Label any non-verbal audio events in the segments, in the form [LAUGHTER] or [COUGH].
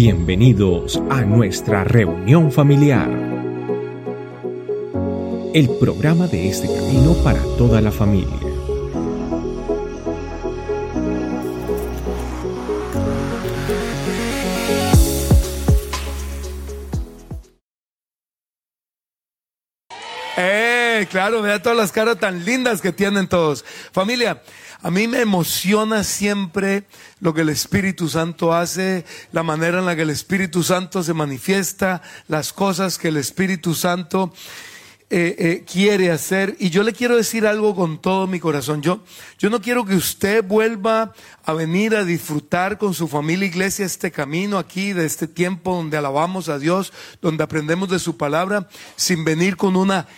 Bienvenidos a nuestra reunión familiar. El programa de este camino para toda la familia. Claro, todas las caras tan lindas que tienen todos. Familia, a mí me emociona siempre lo que el Espíritu Santo hace, la manera en la que el Espíritu Santo se manifiesta, las cosas que el Espíritu Santo eh, eh, quiere hacer. Y yo le quiero decir algo con todo mi corazón. Yo, yo no quiero que usted vuelva a venir a disfrutar con su familia iglesia este camino aquí, de este tiempo donde alabamos a Dios, donde aprendemos de su palabra, sin venir con una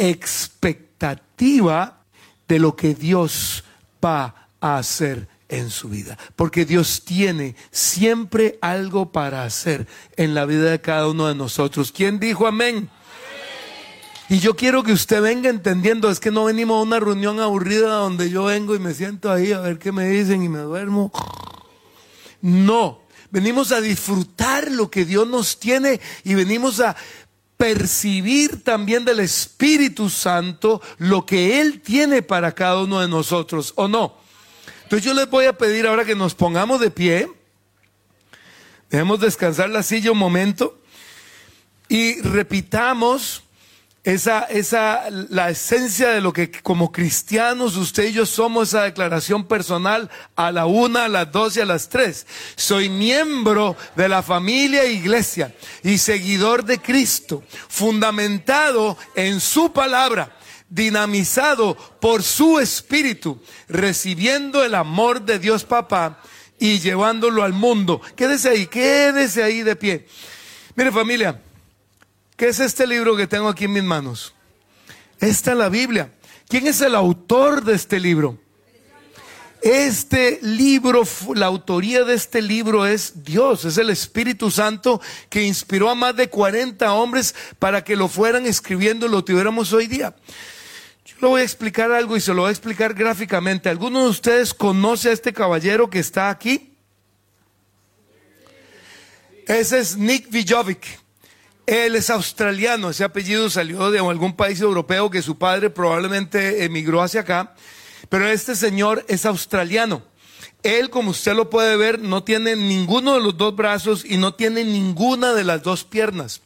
expectativa de lo que Dios va a hacer en su vida. Porque Dios tiene siempre algo para hacer en la vida de cada uno de nosotros. ¿Quién dijo amén? Y yo quiero que usted venga entendiendo, es que no venimos a una reunión aburrida donde yo vengo y me siento ahí a ver qué me dicen y me duermo. No, venimos a disfrutar lo que Dios nos tiene y venimos a percibir también del Espíritu Santo lo que Él tiene para cada uno de nosotros, ¿o no? Entonces yo les voy a pedir ahora que nos pongamos de pie, dejemos descansar la silla un momento y repitamos esa, esa, la esencia de lo que como cristianos usted y yo somos, esa declaración personal a la una, a las dos y a las tres. Soy miembro de la familia iglesia y seguidor de Cristo, fundamentado en su palabra, dinamizado por su espíritu, recibiendo el amor de Dios Papá y llevándolo al mundo. Quédese ahí, quédese ahí de pie. Mire familia, ¿Qué es este libro que tengo aquí en mis manos? Esta es la Biblia. ¿Quién es el autor de este libro? Este libro, la autoría de este libro es Dios, es el Espíritu Santo que inspiró a más de 40 hombres para que lo fueran escribiendo y lo tuviéramos hoy día. Yo le voy a explicar algo y se lo voy a explicar gráficamente. ¿Alguno de ustedes conoce a este caballero que está aquí? Ese es Nick Vijovic. Él es australiano, ese apellido salió de algún país europeo que su padre probablemente emigró hacia acá, pero este señor es australiano. Él, como usted lo puede ver, no tiene ninguno de los dos brazos y no tiene ninguna de las dos piernas.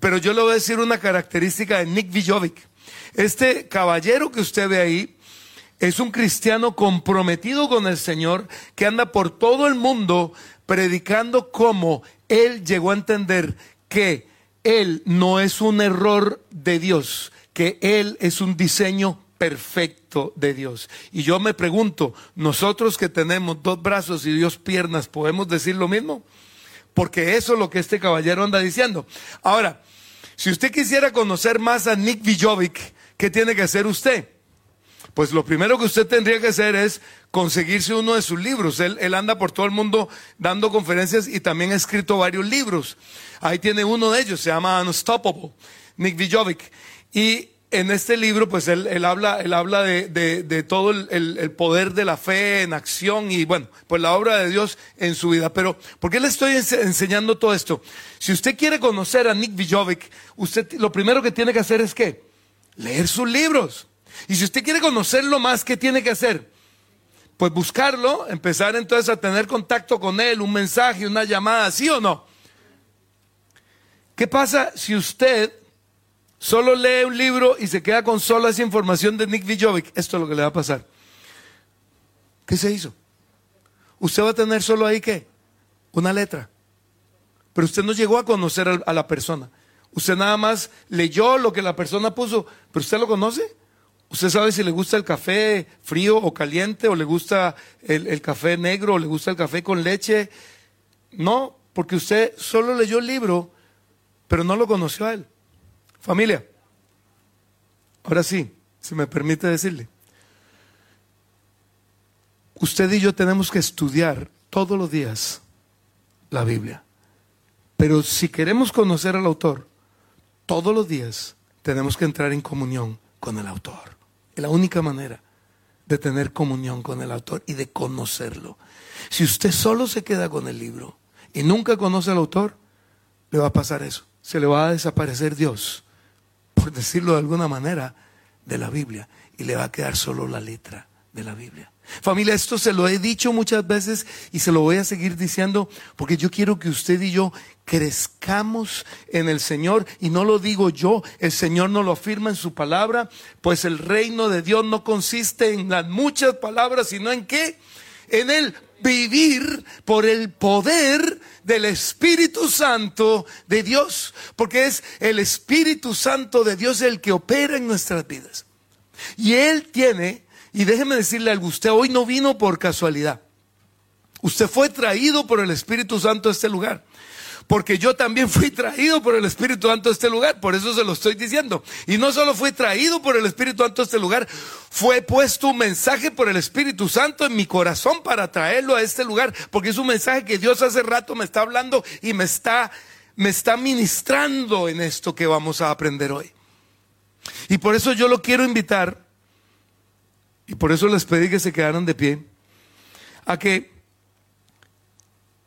Pero yo le voy a decir una característica de Nick Vijovic. Este caballero que usted ve ahí es un cristiano comprometido con el Señor que anda por todo el mundo predicando cómo él llegó a entender que él no es un error de Dios, que Él es un diseño perfecto de Dios. Y yo me pregunto, nosotros que tenemos dos brazos y dos piernas, ¿podemos decir lo mismo? Porque eso es lo que este caballero anda diciendo. Ahora, si usted quisiera conocer más a Nick Vijovic, ¿qué tiene que hacer usted? Pues lo primero que usted tendría que hacer es conseguirse uno de sus libros. Él, anda por todo el mundo dando conferencias y también ha escrito varios libros. Ahí tiene uno de ellos, se llama Unstoppable, Nick Vijovic. Y en este libro, pues él, habla, él habla de, todo el, poder de la fe en acción y bueno, pues la obra de Dios en su vida. Pero, ¿por qué le estoy enseñando todo esto? Si usted quiere conocer a Nick Vijovic, usted lo primero que tiene que hacer es que leer sus libros. Y si usted quiere conocerlo más, ¿qué tiene que hacer? Pues buscarlo, empezar entonces a tener contacto con él, un mensaje, una llamada, ¿sí o no? ¿Qué pasa si usted solo lee un libro y se queda con solo esa información de Nick Vijovic? Esto es lo que le va a pasar. ¿Qué se hizo? Usted va a tener solo ahí qué? Una letra. Pero usted no llegó a conocer a la persona. Usted nada más leyó lo que la persona puso, pero usted lo conoce. ¿Usted sabe si le gusta el café frío o caliente o le gusta el, café negro o le gusta el café con leche? No, porque usted solo leyó el libro, pero no lo conoció a él. Familia, ahora sí, si me permite decirle, usted y yo tenemos que estudiar todos los días la Biblia. Pero si queremos conocer al autor, todos los días tenemos que entrar en comunión con el autor. Es la única manera de tener comunión con el autor y de conocerlo. Si usted solo se queda con el libro y nunca conoce al autor, le va a pasar eso. Se le va a desaparecer Dios, por decirlo de alguna manera, de la Biblia y le va a quedar solo la letra de la Biblia. Familia, esto se lo he dicho muchas veces y se lo voy a seguir diciendo porque yo quiero que usted y yo crezcamos en el Señor y no lo digo yo, el Señor no lo afirma en su palabra, pues el reino de Dios no consiste en las muchas palabras, sino en qué? En el vivir por el poder del Espíritu Santo de Dios, porque es el Espíritu Santo de Dios el que opera en nuestras vidas. Y Él tiene, y déjeme decirle algo, usted hoy no vino por casualidad. Usted fue traído por el Espíritu Santo a este lugar. Porque yo también fui traído por el Espíritu Santo a este lugar, por eso se lo estoy diciendo. Y no solo fui traído por el Espíritu Santo a este lugar, fue puesto un mensaje por el Espíritu Santo en mi corazón para traerlo a este lugar, porque es un mensaje que Dios hace rato me está hablando y me está, me está ministrando en esto que vamos a aprender hoy. Y por eso yo lo quiero invitar, y por eso les pedí que se quedaran de pie, a que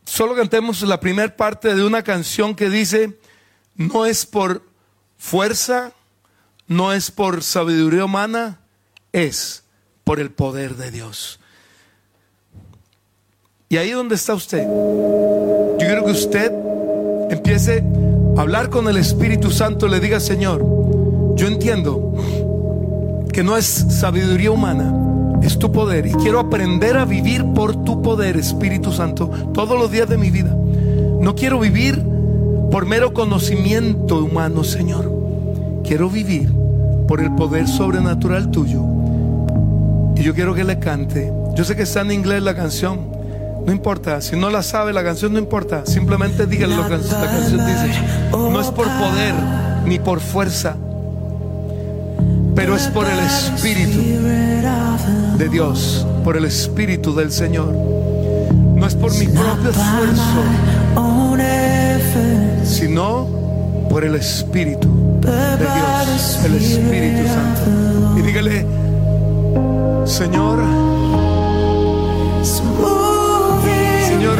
solo cantemos la primera parte de una canción que dice, no es por fuerza, no es por sabiduría humana, es por el poder de Dios. Y ahí donde está usted, yo quiero que usted empiece a hablar con el Espíritu Santo, le diga, Señor, yo entiendo que no es sabiduría humana, es tu poder. Y quiero aprender a vivir por tu poder, Espíritu Santo, todos los días de mi vida. No quiero vivir por mero conocimiento humano, Señor. Quiero vivir por el poder sobrenatural tuyo. Y yo quiero que le cante. Yo sé que está en inglés la canción. No importa, si no la sabe la canción, no importa. Simplemente dígale lo que la canción dice. No es por poder ni por fuerza, pero es por el Espíritu de Dios, por el Espíritu del Señor. No es por mi propio esfuerzo, sino por el Espíritu de Dios, el Espíritu Santo. Y dígale, Señor, Señor,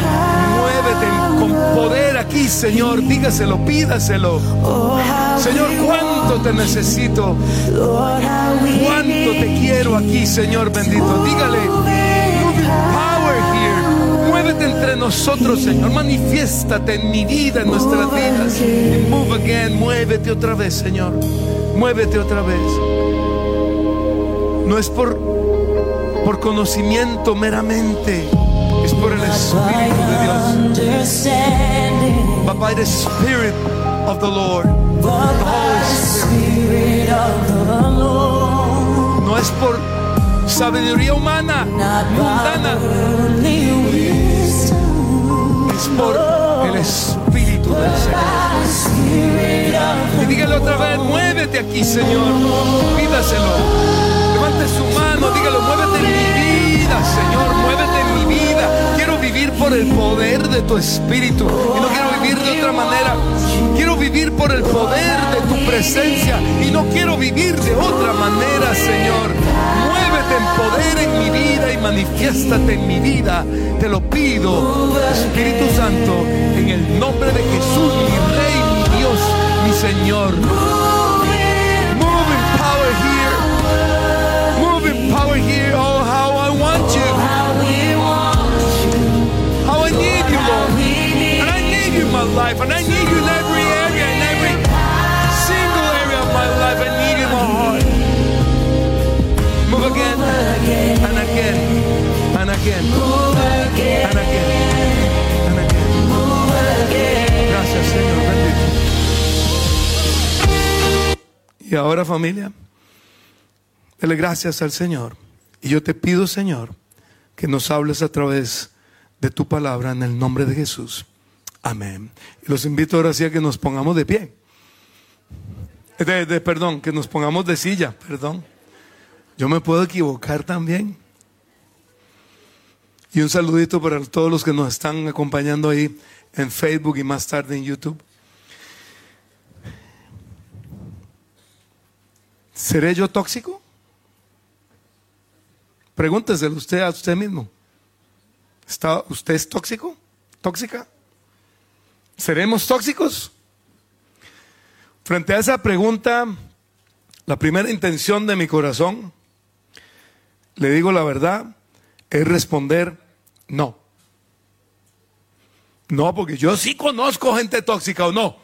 muévete con poder aquí, Señor, dígaselo, pídaselo. Señor, cuánto te necesito, cuánto te quiero aquí, Señor bendito. Dígale, power here. Muévete entre nosotros, Señor. Manifiéstate en mi vida, en nuestras vidas. Move again, muévete otra vez, Señor. Muévete otra vez. No es por, por conocimiento meramente, es por el Espíritu de Dios. But by the Spirit of the Lord, the. No es por sabiduría humana, mundana, es por el Espíritu del Señor. Y dígale otra vez, muévete aquí, Señor. Pídaselo. Levante su mano, dígalo, muévete en mi vida, Señor, muévete en mi vida. Quiero vivir por el poder de tu Espíritu y no quiero vivir de otra manera. Quiero vivir por el poder de tu presencia y no quiero vivir de otra manera, Señor. Muévete en poder en mi vida y manifiéstate en mi vida. Te lo pido, Espíritu Santo, en el nombre de Jesús, mi Rey, mi Dios, mi Señor. And again and again and again. Gracias, Señor. Bendito. Y ahora, familia, dele gracias al Señor. Y yo te pido, Señor, que nos hables a través de tu palabra en el nombre de Jesús. Amén. Y los invito ahora sí a que nos pongamos de pie. De, de- perdón, que nos pongamos de silla, perdón. Yo me puedo equivocar también. Y un saludito para todos los que nos están acompañando ahí en Facebook y más tarde en YouTube. ¿Seré yo tóxico? Pregúnteselo usted a usted mismo. ¿Está, ¿Usted es tóxico? ¿Tóxica? ¿Seremos tóxicos? Frente a esa pregunta, la primera intención de mi corazón, le digo la verdad, es responder no. No, porque yo sí conozco gente tóxica o no.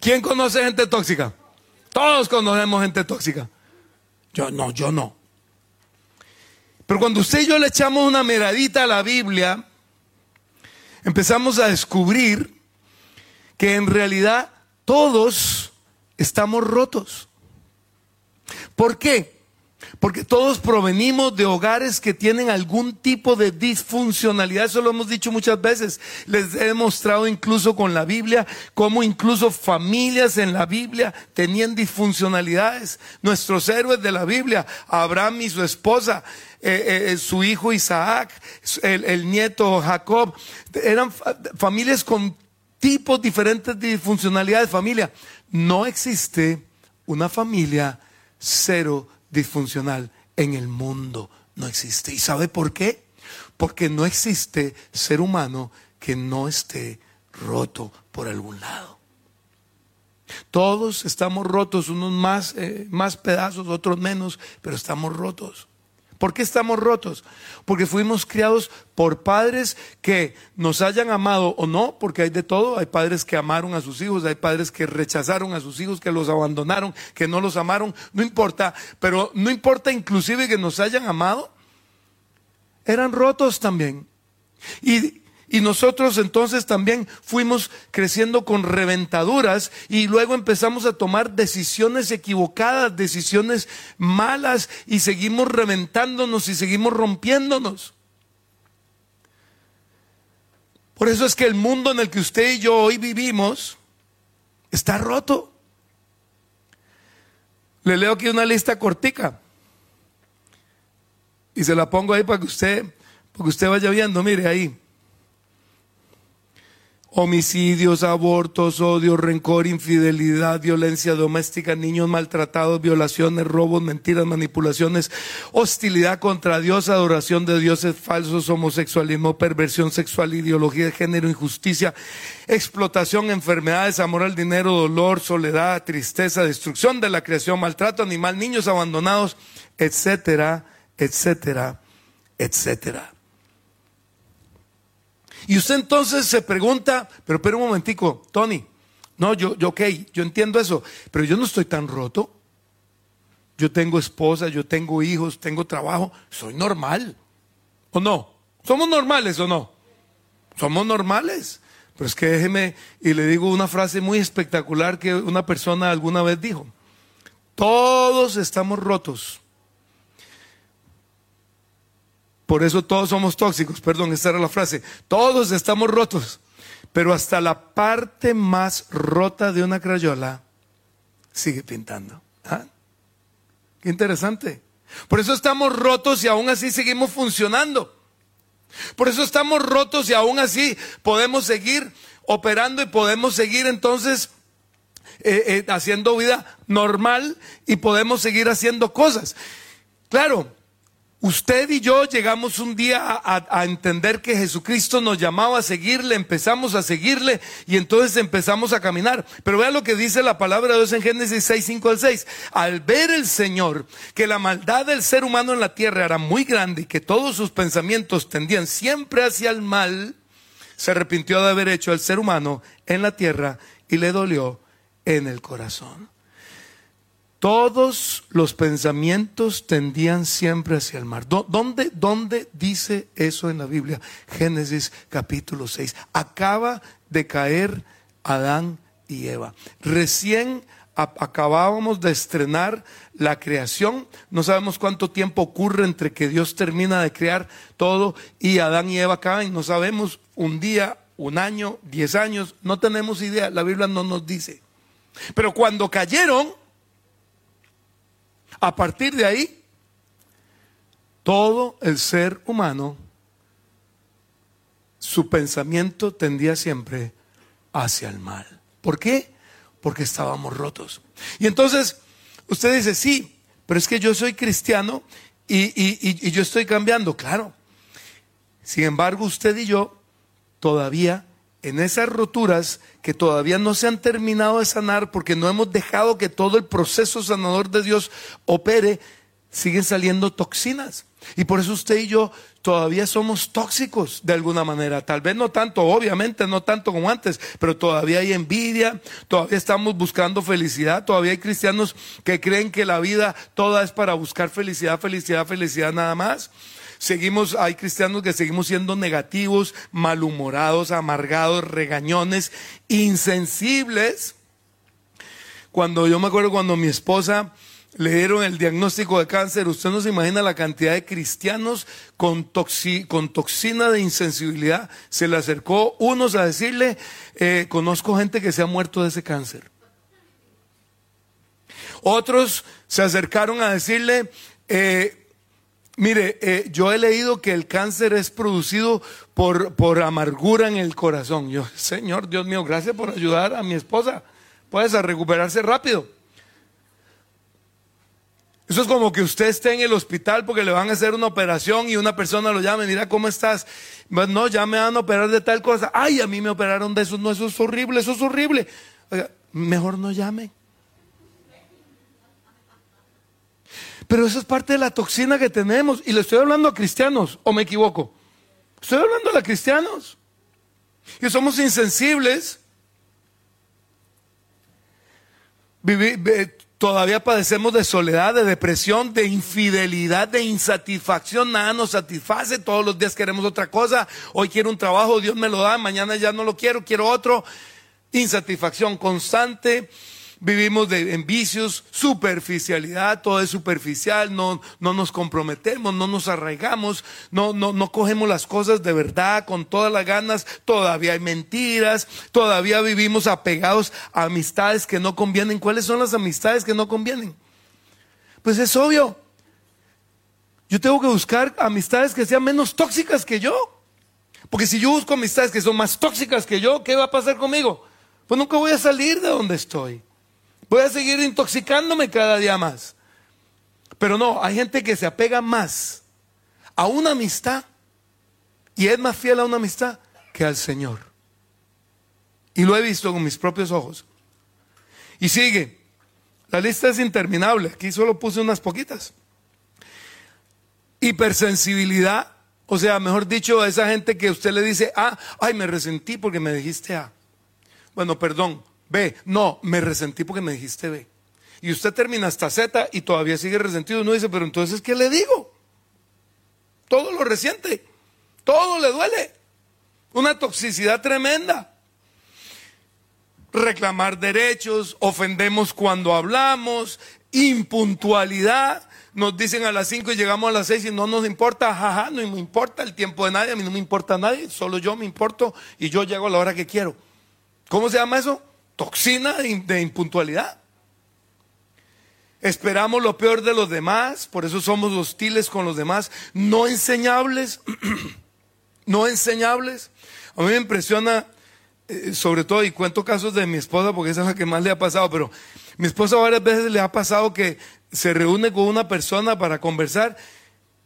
¿Quién conoce gente tóxica? Todos conocemos gente tóxica. Yo no, yo no. Pero cuando usted y yo le echamos una miradita a la Biblia, empezamos a descubrir que en realidad todos estamos rotos. ¿Por qué? Porque todos provenimos de hogares que tienen algún tipo de disfuncionalidad. Eso lo hemos dicho muchas veces. Les he demostrado incluso con la Biblia cómo incluso familias en la Biblia tenían disfuncionalidades. Nuestros héroes de la Biblia, Abraham y su esposa, eh, eh, eh, su hijo Isaac, el, el nieto Jacob, eran familias con tipos diferentes de disfuncionalidades. Familia, no existe una familia cero disfuncional en el mundo. No existe. ¿Y sabe por qué? Porque no existe ser humano que no esté roto por algún lado. Todos estamos rotos, unos más, eh, más pedazos, otros menos, pero estamos rotos. ¿Por qué estamos rotos? Porque fuimos criados por padres que nos hayan amado o no, porque hay de todo. Hay padres que amaron a sus hijos, hay padres que rechazaron a sus hijos, que los abandonaron, que no los amaron. No importa, pero no importa inclusive que nos hayan amado. Eran rotos también. Y y nosotros entonces también fuimos creciendo con reventaduras y luego empezamos a tomar decisiones equivocadas, decisiones malas y seguimos reventándonos y seguimos rompiéndonos. Por eso es que el mundo en el que usted y yo hoy vivimos está roto. Le leo aquí una lista cortica y se la pongo ahí para que usted, para que usted vaya viendo, mire ahí homicidios, abortos, odio, rencor, infidelidad, violencia doméstica, niños maltratados, violaciones, robos, mentiras, manipulaciones, hostilidad contra Dios, adoración de dioses falsos, homosexualismo, perversión sexual, ideología de género, injusticia, explotación, enfermedades, amor al dinero, dolor, soledad, tristeza, destrucción de la creación, maltrato animal, niños abandonados, etcétera, etcétera, etcétera. Y usted entonces se pregunta, pero espera un momentico, Tony, no, yo, yo, ok, yo entiendo eso, pero yo no estoy tan roto. Yo tengo esposa, yo tengo hijos, tengo trabajo, soy normal. ¿O no? ¿Somos normales o no? Somos normales. Pero es que déjeme, y le digo una frase muy espectacular que una persona alguna vez dijo. Todos estamos rotos por eso todos somos tóxicos, perdón, esta era la frase. Todos estamos rotos, pero hasta la parte más rota de una crayola sigue pintando. ¿Ah? Qué interesante. Por eso estamos rotos y aún así seguimos funcionando. Por eso estamos rotos y aún así podemos seguir operando y podemos seguir entonces eh, eh, haciendo vida normal y podemos seguir haciendo cosas. Claro, Usted y yo llegamos un día a, entender que Jesucristo nos llamaba a seguirle, empezamos a seguirle y entonces empezamos a caminar. Pero vea lo que dice la palabra de Dios en Génesis 6, 5 al 6. Al ver el Señor que la maldad del ser humano en la tierra era muy grande y que todos sus pensamientos tendían siempre hacia el mal, se arrepintió de haber hecho al ser humano en la tierra y le dolió en el corazón. Todos los pensamientos tendían siempre hacia el mar. ¿Dónde, ¿Dónde, dice eso en la Biblia? Génesis capítulo 6. Acaba de caer Adán y Eva. Recién acabábamos de estrenar la creación. No sabemos cuánto tiempo ocurre entre que Dios termina de crear todo y Adán y Eva caen. No sabemos un día, un año, diez años. No tenemos idea. La Biblia no nos dice. Pero cuando cayeron, a partir de ahí, todo el ser humano, su pensamiento tendía siempre hacia el mal. ¿Por qué? Porque estábamos rotos. Y entonces, usted dice, sí, pero es que yo soy cristiano y, yo estoy cambiando, claro. Sin embargo, usted y yo todavía en esas roturas que todavía no se han terminado de sanar porque no hemos dejado que todo el proceso sanador de Dios opere, siguen saliendo toxinas. Y por eso usted y yo todavía somos tóxicos de alguna manera. Tal vez no tanto, obviamente no tanto como antes, pero todavía hay envidia, todavía estamos buscando felicidad, todavía hay cristianos que creen que la vida toda es para buscar felicidad, felicidad, felicidad nada más. Seguimos, hay cristianos que seguimos siendo negativos, malhumorados, amargados, regañones, insensibles. Cuando yo me acuerdo cuando mi esposa le dieron el diagnóstico de cáncer, usted no se imagina la cantidad de cristianos con, toxina de insensibilidad. Se le acercó unos a decirle, eh, conozco gente que se ha muerto de ese cáncer. Otros se acercaron a decirle, eh, Mire, eh, yo he leído que el cáncer es producido por, por amargura en el corazón. Yo, [LAUGHS] Señor, Dios mío, gracias por ayudar a mi esposa. Puedes a recuperarse rápido. Eso es como que usted esté en el hospital porque le van a hacer una operación y una persona lo llame, mira cómo estás. No, ya me van a operar de tal cosa. Ay, a mí me operaron de eso. No, eso es horrible, eso es horrible. mejor no llame. Pero eso es parte de la toxina que tenemos. Y le estoy hablando a cristianos, o me equivoco. Estoy hablando a cristianos. Que somos insensibles. todavía padecemos de soledad, de depresión, de infidelidad, de insatisfacción. Nada nos satisface. Todos los días queremos otra cosa. Hoy quiero un trabajo, Dios me lo da. Mañana ya no lo quiero, quiero otro. Insatisfacción constante vivimos de, en vicios, superficialidad, todo es superficial, no, no nos comprometemos, no nos arraigamos, no, no, no cogemos las cosas de verdad con todas las ganas, todavía hay mentiras, todavía vivimos apegados a amistades que no convienen. ¿Cuáles son las amistades que no convienen? Pues es obvio. Yo tengo que buscar amistades que sean menos tóxicas que yo. Porque si yo busco amistades que son más tóxicas que yo, ¿qué va a pasar conmigo? Pues nunca voy a salir de donde estoy. Voy a seguir intoxicándome cada día más. Pero no, hay gente que se apega más a una amistad y es más fiel a una amistad que al Señor. Y lo he visto con mis propios ojos. Y sigue. La lista es interminable. Aquí solo puse unas poquitas. Hipersensibilidad. O sea, mejor dicho, a esa gente que usted le dice, ah, ay, me resentí porque me dijiste A. Bueno, perdón, B. No, me resentí porque me dijiste B. Y usted termina hasta Z y todavía sigue resentido. Uno dice, pero entonces, ¿qué le digo? Todo lo resiente. Todo le duele. Una toxicidad tremenda. Reclamar derechos, ofendemos cuando hablamos, impuntualidad. Nos dicen a las 5 y llegamos a las 6 y no nos importa, jaja, no me importa el tiempo de nadie, a mí no me importa nadie, solo yo me importo y yo llego a la hora que quiero. ¿Cómo se llama eso? Toxina de impuntualidad. Esperamos lo peor de los demás, por eso somos hostiles con los demás, no enseñables, [CLEARS THROAT] no enseñables. A mí me impresiona, eh, sobre todo, y cuento casos de mi esposa, porque esa es la que más le ha pasado, pero mi esposa varias veces le ha pasado que se reúne con una persona para conversar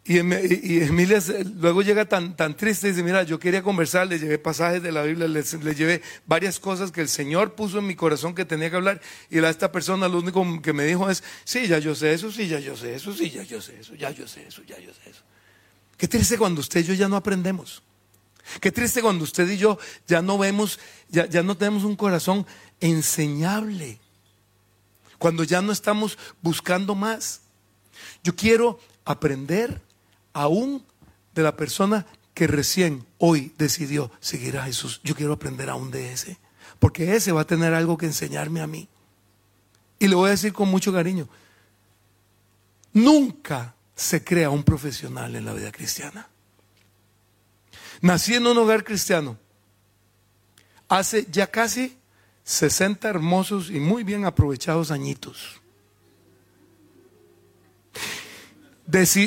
y, Emilia luego llega tan, tan triste y dice, mira, yo quería conversar, le llevé pasajes de la Biblia, le, llevé varias cosas que el Señor puso en mi corazón que tenía que hablar. Y la, esta persona lo único que me dijo es, sí, ya yo sé eso, sí, ya yo sé eso, sí, ya yo sé eso, ya yo sé eso, ya yo sé eso. Qué triste cuando usted y yo ya no aprendemos. Qué triste cuando usted y yo ya no vemos, ya, ya no tenemos un corazón enseñable. Cuando ya no estamos buscando más. Yo quiero aprender aún de la persona que recién hoy decidió seguir a Jesús. Yo quiero aprender aún de ese, porque ese va a tener algo que enseñarme a mí. Y le voy a decir con mucho cariño, nunca se crea un profesional en la vida cristiana. Nací en un hogar cristiano hace ya casi 60 hermosos y muy bien aprovechados añitos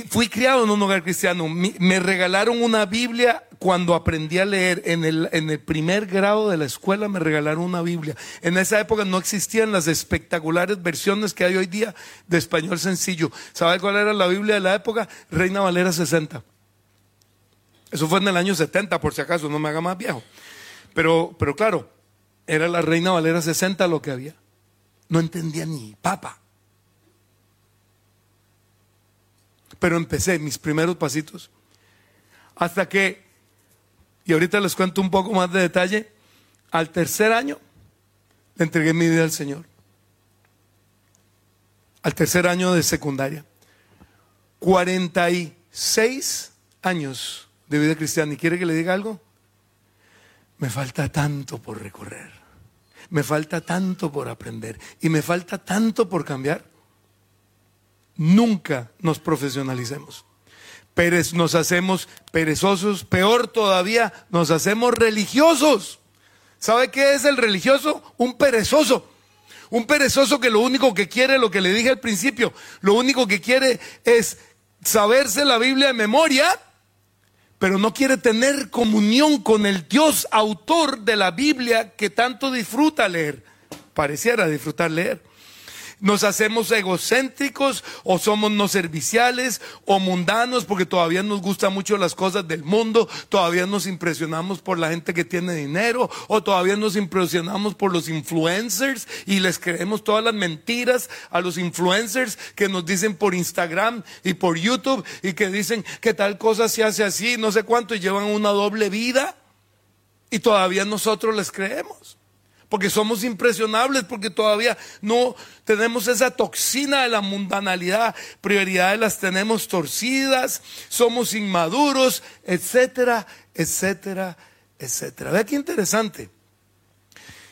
fui criado en un hogar cristiano. Me regalaron una Biblia cuando aprendí a leer. En el, en el primer grado de la escuela me regalaron una Biblia. En esa época no existían las espectaculares versiones que hay hoy día de español sencillo. ¿Sabe cuál era la Biblia de la época? Reina Valera 60. Eso fue en el año 70, por si acaso, no me haga más viejo. Pero, pero claro, era la Reina Valera 60 lo que había. No entendía ni papa. Pero empecé mis primeros pasitos. Hasta que, y ahorita les cuento un poco más de detalle, al tercer año le entregué mi vida al Señor. Al tercer año de secundaria. 46 años de vida cristiana. ¿Y quiere que le diga algo? Me falta tanto por recorrer. Me falta tanto por aprender. Y me falta tanto por cambiar. Nunca nos profesionalicemos. Perez, nos hacemos perezosos. Peor todavía, nos hacemos religiosos. ¿Sabe qué es el religioso? Un perezoso. Un perezoso que lo único que quiere, lo que le dije al principio, lo único que quiere es saberse la Biblia de memoria, pero no quiere tener comunión con el Dios autor de la Biblia que tanto disfruta leer. Pareciera disfrutar leer nos hacemos egocéntricos o somos no serviciales o mundanos porque todavía nos gustan mucho las cosas del mundo, todavía nos impresionamos por la gente que tiene dinero o todavía nos impresionamos por los influencers y les creemos todas las mentiras a los influencers que nos dicen por Instagram y por YouTube y que dicen que tal cosa se hace así, no sé cuánto y llevan una doble vida y todavía nosotros les creemos porque somos impresionables, porque todavía no tenemos esa toxina de la mundanalidad, prioridades las tenemos torcidas, somos inmaduros, etcétera, etcétera, etcétera. Vea qué interesante,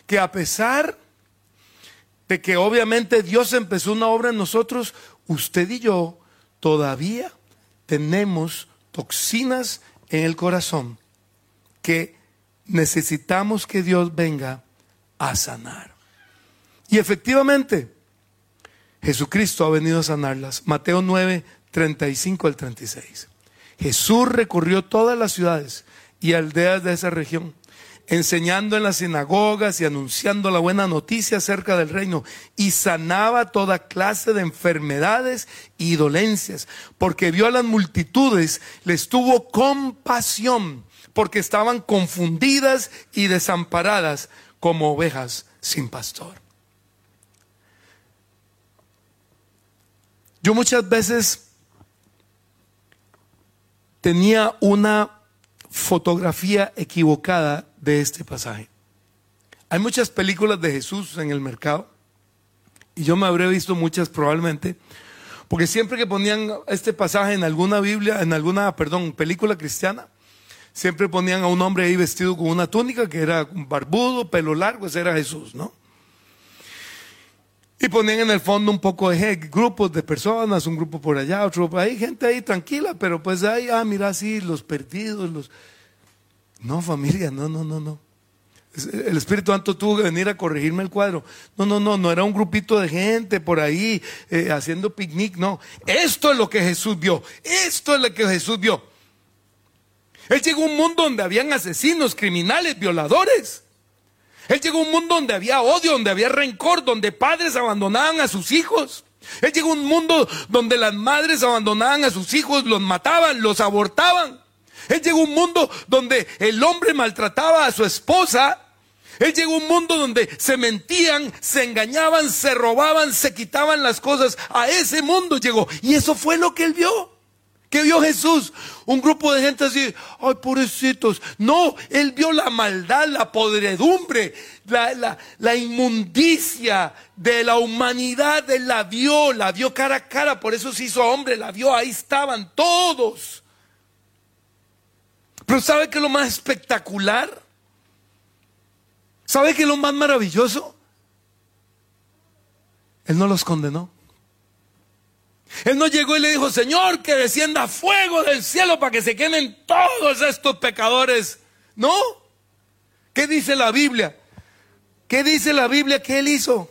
que a pesar de que obviamente Dios empezó una obra en nosotros, usted y yo todavía tenemos toxinas en el corazón que necesitamos que Dios venga a sanar. Y efectivamente, Jesucristo ha venido a sanarlas. Mateo 9, 35 al 36. Jesús recorrió todas las ciudades y aldeas de esa región, enseñando en las sinagogas y anunciando la buena noticia acerca del reino, y sanaba toda clase de enfermedades y dolencias, porque vio a las multitudes, les tuvo compasión, porque estaban confundidas y desamparadas como ovejas sin pastor. Yo muchas veces tenía una fotografía equivocada de este pasaje. Hay muchas películas de Jesús en el mercado y yo me habré visto muchas probablemente, porque siempre que ponían este pasaje en alguna Biblia, en alguna, perdón, película cristiana, siempre ponían a un hombre ahí vestido con una túnica que era barbudo, pelo largo, ese era Jesús, ¿no? Y ponían en el fondo un poco de grupos de personas, un grupo por allá, otro por ahí, gente ahí tranquila, pero pues ahí, ah, mira, sí, los perdidos, los... No, familia, no, no, no, no. El Espíritu Santo tuvo que venir a corregirme el cuadro. No, no, no, no era un grupito de gente por ahí eh, haciendo picnic, no. Esto es lo que Jesús vio. Esto es lo que Jesús vio. Él llegó a un mundo donde habían asesinos, criminales, violadores. Él llegó a un mundo donde había odio, donde había rencor, donde padres abandonaban a sus hijos. Él llegó a un mundo donde las madres abandonaban a sus hijos, los mataban, los abortaban. Él llegó a un mundo donde el hombre maltrataba a su esposa. Él llegó a un mundo donde se mentían, se engañaban, se robaban, se quitaban las cosas. A ese mundo llegó. Y eso fue lo que él vio. ¿Qué vio Jesús? Un grupo de gente así, ay, pobrecitos. No, él vio la maldad, la podredumbre, la, inmundicia de la humanidad. Él la vio, la vio cara a cara, por eso se hizo hombre, la vio, ahí estaban todos. Pero ¿sabe qué es lo más espectacular? ¿Sabe qué es lo más maravilloso? Él no los condenó. Él no llegó y le dijo, Señor, que descienda fuego del cielo para que se queden todos estos pecadores. No. ¿Qué dice la Biblia? ¿Qué dice la Biblia que él hizo?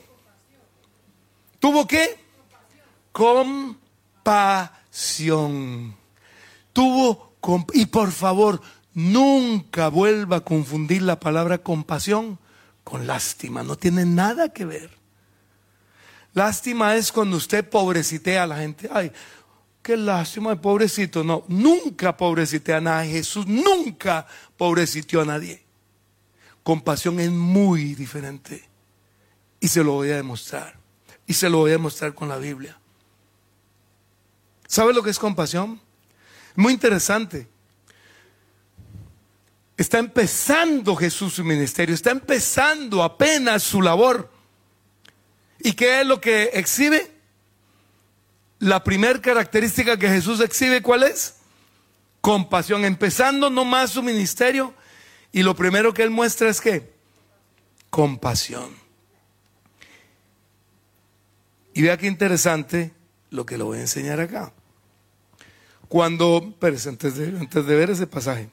¿Tuvo qué? Compasión. Tuvo, y por favor, nunca vuelva a confundir la palabra compasión con lástima. No tiene nada que ver. Lástima es cuando usted pobrecitea a la gente. Ay, qué lástima, pobrecito. No, nunca pobrecitea a nadie. Jesús nunca pobreciteó a nadie. Compasión es muy diferente. Y se lo voy a demostrar. Y se lo voy a demostrar con la Biblia. ¿Sabe lo que es compasión? Muy interesante. Está empezando Jesús su ministerio, está empezando apenas su labor. ¿Y qué es lo que exhibe? La primera característica que Jesús exhibe, ¿cuál es? Compasión. Empezando nomás su ministerio. Y lo primero que él muestra es que compasión. Y vea qué interesante lo que le voy a enseñar acá. Cuando, pero antes de, antes de ver ese pasaje,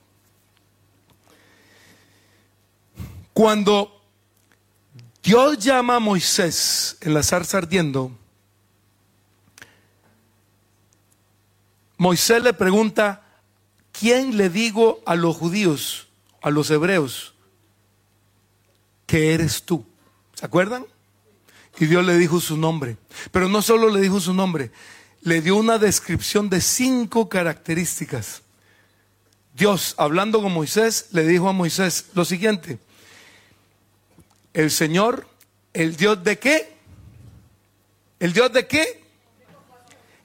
Cuando Dios llama a Moisés en la zarza ardiendo, Moisés le pregunta, ¿quién le digo a los judíos, a los hebreos, que eres tú? ¿Se acuerdan? Y Dios le dijo su nombre. Pero no solo le dijo su nombre, le dio una descripción de cinco características. Dios, hablando con Moisés, le dijo a Moisés lo siguiente, el Señor, el Dios de qué? ¿El Dios de qué?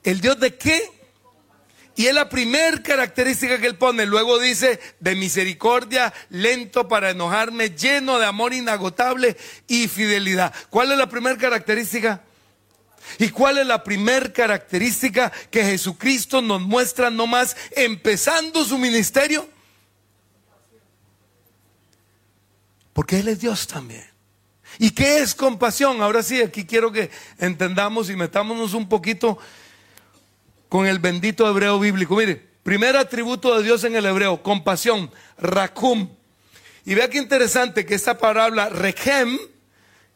¿El Dios de qué? Y es la primera característica que él pone. Luego dice, de misericordia, lento para enojarme, lleno de amor inagotable y fidelidad. ¿Cuál es la primera característica? ¿Y cuál es la primera característica que Jesucristo nos muestra nomás empezando su ministerio? Porque Él es Dios también. ¿Y qué es compasión? Ahora sí, aquí quiero que entendamos y metámonos un poquito con el bendito hebreo bíblico. Mire, primer atributo de Dios en el hebreo, compasión, rakum. Y vea qué interesante que esta palabra rechem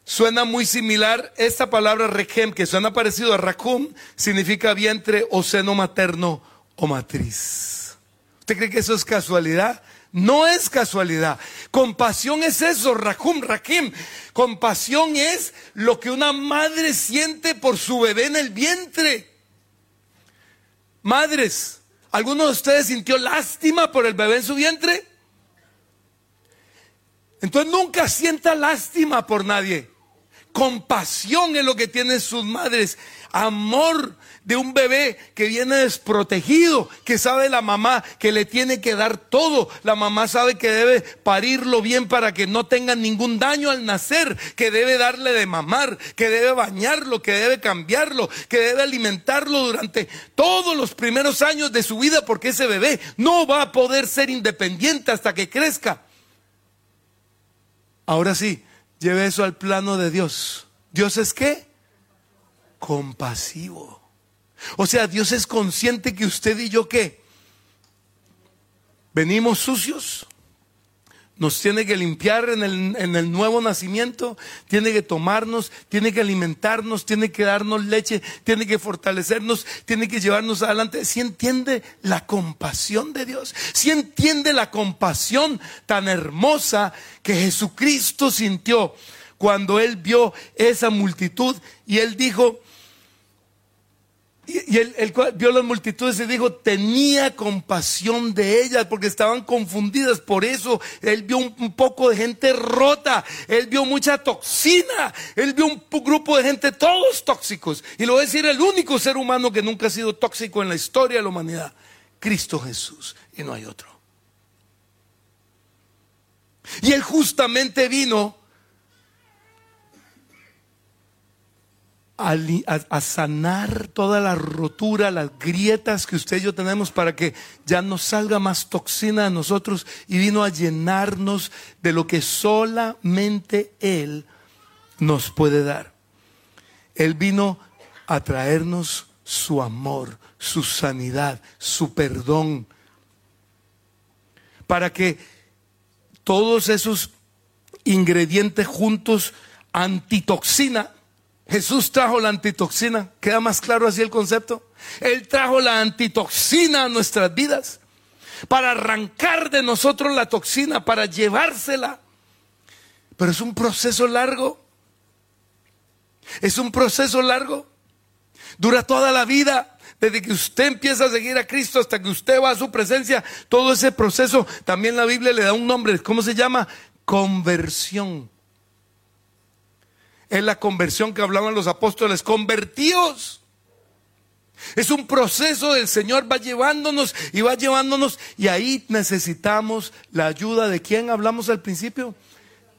suena muy similar. Esta palabra rechem, que suena parecido a rakum, significa vientre o seno materno o matriz. ¿Usted cree que eso es casualidad? No es casualidad. Compasión es eso, Rakum, Rakim. Compasión es lo que una madre siente por su bebé en el vientre. Madres, ¿alguno de ustedes sintió lástima por el bebé en su vientre? Entonces nunca sienta lástima por nadie. Compasión es lo que tienen sus madres. Amor de un bebé que viene desprotegido, que sabe la mamá que le tiene que dar todo. La mamá sabe que debe parirlo bien para que no tenga ningún daño al nacer, que debe darle de mamar, que debe bañarlo, que debe cambiarlo, que debe alimentarlo durante todos los primeros años de su vida porque ese bebé no va a poder ser independiente hasta que crezca. Ahora sí, lleve eso al plano de Dios. ¿Dios es qué? Compasivo. O sea, Dios es consciente que usted y yo qué? Venimos sucios, nos tiene que limpiar en el, en el, nuevo nacimiento, tiene que tomarnos, tiene que alimentarnos, tiene que darnos leche, tiene que fortalecernos, tiene que llevarnos adelante. Si entiende la compasión de Dios, si entiende la compasión tan hermosa que Jesucristo sintió cuando él vio esa multitud y él dijo, y, él, vio las multitudes y dijo, tenía compasión de ellas porque estaban confundidas. Por eso él vio un, poco de gente rota, él vio mucha toxina, él vio un grupo de gente todos tóxicos. Y lo voy a decir, el único ser humano que nunca ha sido tóxico en la historia de la humanidad, Cristo Jesús. Y no hay otro. Y él justamente vino a, sanar toda la rotura, las grietas que usted y yo tenemos para que ya no salga más toxina a nosotros y vino a llenarnos de lo que solamente Él nos puede dar. Él vino a traernos su amor, su sanidad, su perdón, para que todos esos ingredientes juntos, antitoxina, Jesús trajo la antitoxina. ¿Queda más claro así el concepto? Él trajo la antitoxina a nuestras vidas para arrancar de nosotros la toxina, para llevársela. Pero es un proceso largo. Es un proceso largo. Dura toda la vida. Desde que usted empieza a seguir a Cristo hasta que usted va a su presencia, todo ese proceso, también la Biblia le da un nombre. ¿Cómo se llama? conversión. Es la conversión que hablaban los apóstoles, convertidos. Es un proceso del Señor, va llevándonos y va llevándonos y ahí necesitamos la ayuda de quien hablamos al principio,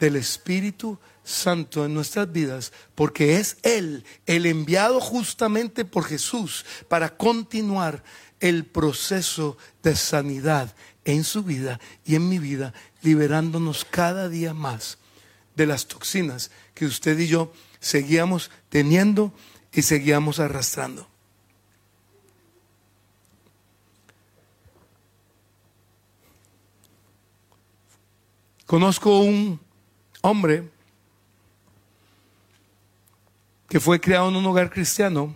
del Espíritu Santo en nuestras vidas, porque es Él, el enviado justamente por Jesús para continuar el proceso de sanidad en su vida y en mi vida, liberándonos cada día más de las toxinas que usted y yo seguíamos teniendo y seguíamos arrastrando. Conozco un hombre que fue criado en un hogar cristiano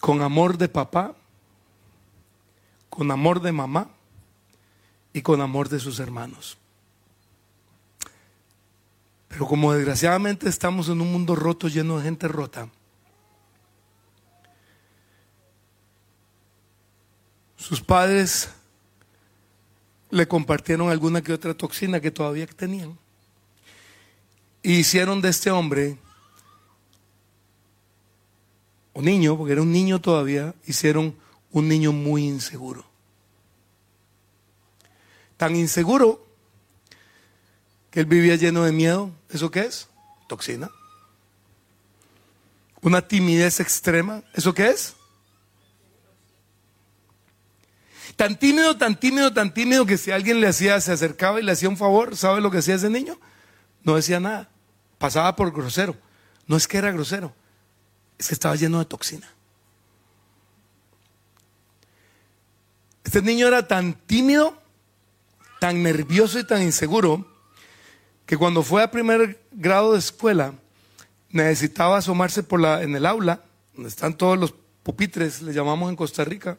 con amor de papá, con amor de mamá y con amor de sus hermanos. Pero como desgraciadamente estamos en un mundo roto lleno de gente rota, sus padres le compartieron alguna que otra toxina que todavía tenían. Y hicieron de este hombre, un niño, porque era un niño todavía, hicieron un niño muy inseguro. Tan inseguro que él vivía lleno de miedo. ¿Eso qué es? Toxina. Una timidez extrema. ¿Eso qué es? Tan tímido, tan tímido, tan tímido que si alguien le hacía, se acercaba y le hacía un favor, ¿sabe lo que hacía ese niño? No decía nada. Pasaba por grosero. No es que era grosero, es que estaba lleno de toxina. Este niño era tan tímido, tan nervioso y tan inseguro que cuando fue a primer grado de escuela necesitaba asomarse en el aula, donde están todos los pupitres, le llamamos en Costa Rica,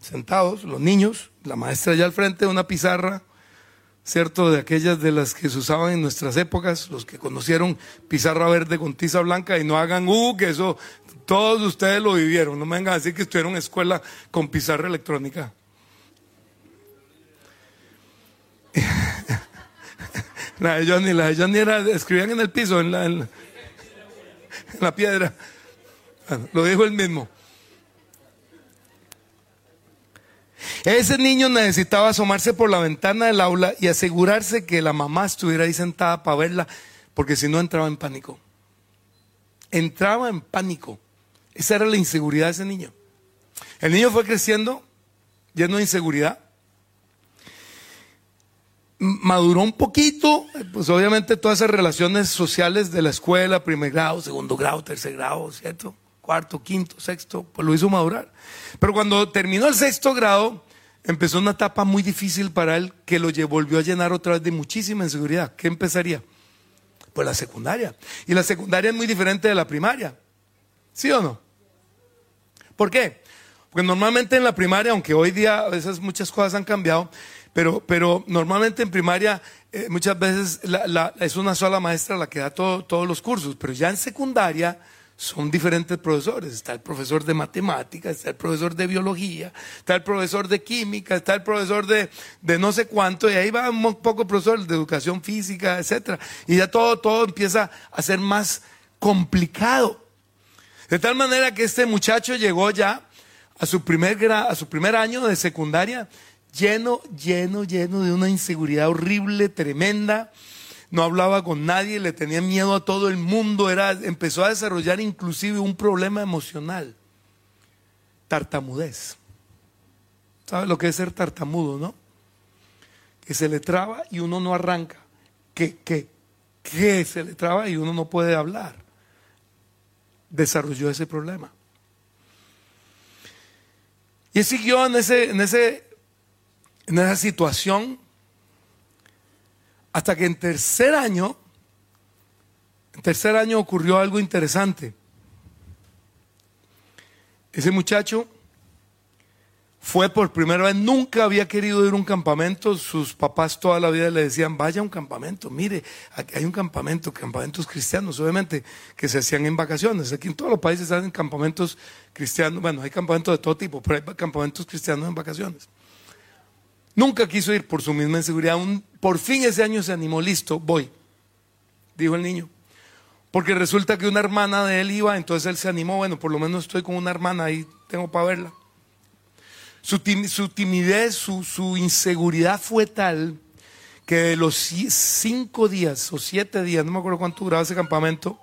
sentados, los niños, la maestra allá al frente, una pizarra, ¿cierto? De aquellas de las que se usaban en nuestras épocas, los que conocieron pizarra verde con tiza blanca y no hagan, uh, que eso, todos ustedes lo vivieron, no me vengan a decir que estuvieron en escuela con pizarra electrónica. [LAUGHS] la de Johnny, la de Johnny era, escribían en el piso, en la, en la, piedra. lo dijo él mismo. Ese niño necesitaba asomarse por la ventana del aula y asegurarse que la mamá estuviera ahí sentada para verla, porque si no entraba en pánico. Entraba en pánico. Esa era la inseguridad de ese niño. El niño fue creciendo lleno de inseguridad. Maduró un poquito, pues obviamente todas esas relaciones sociales de la escuela, primer grado, segundo grado, tercer grado, ¿cierto? Cuarto, quinto, sexto, pues lo hizo madurar. Pero cuando terminó el sexto grado, empezó una etapa muy difícil para él que lo volvió a llenar otra vez de muchísima inseguridad. ¿Qué empezaría? Pues la secundaria. Y la secundaria es muy diferente de la primaria. ¿Sí o no? ¿Por qué? Porque normalmente en la primaria, aunque hoy día a veces muchas cosas han cambiado, pero, pero normalmente en primaria eh, muchas veces es una sola maestra la que da todos los cursos, pero ya en secundaria son diferentes profesores. Está el profesor de matemáticas, está el profesor de biología, está el profesor de química, está el profesor de, de no sé cuánto, y ahí va un poco profesor de educación física, etc. Y ya todo, todo empieza a ser más complicado. De tal manera que este muchacho llegó ya a su primer, a su primer año de secundaria lleno, lleno, lleno de una inseguridad horrible, tremenda no hablaba con nadie, le tenía miedo a todo el mundo, era, empezó a desarrollar inclusive un problema emocional, tartamudez. ¿Sabe lo que es ser tartamudo, no? Que se le traba y uno no arranca, que, que, que se le traba y uno no puede hablar. Desarrolló ese problema. Y siguió en, ese, en, ese, en esa situación hasta que en tercer año, en tercer año ocurrió algo interesante. Ese muchacho fue por primera vez, nunca había querido ir a un campamento, sus papás toda la vida le decían, vaya a un campamento, mire, aquí hay un campamento, campamentos cristianos, obviamente, que se hacían en vacaciones. Aquí en todos los países hacen campamentos cristianos, bueno, hay campamentos de todo tipo, pero hay campamentos cristianos en vacaciones. Nunca quiso ir por su misma inseguridad. por fin ese año se animó, listo, voy, dijo el niño. Porque resulta que una hermana de él iba, entonces él se animó, bueno, por lo menos estoy con una hermana ahí, tengo para verla. Su, timidez, su, inseguridad fue tal que de los cinco días o siete días, no me acuerdo cuánto duraba ese campamento,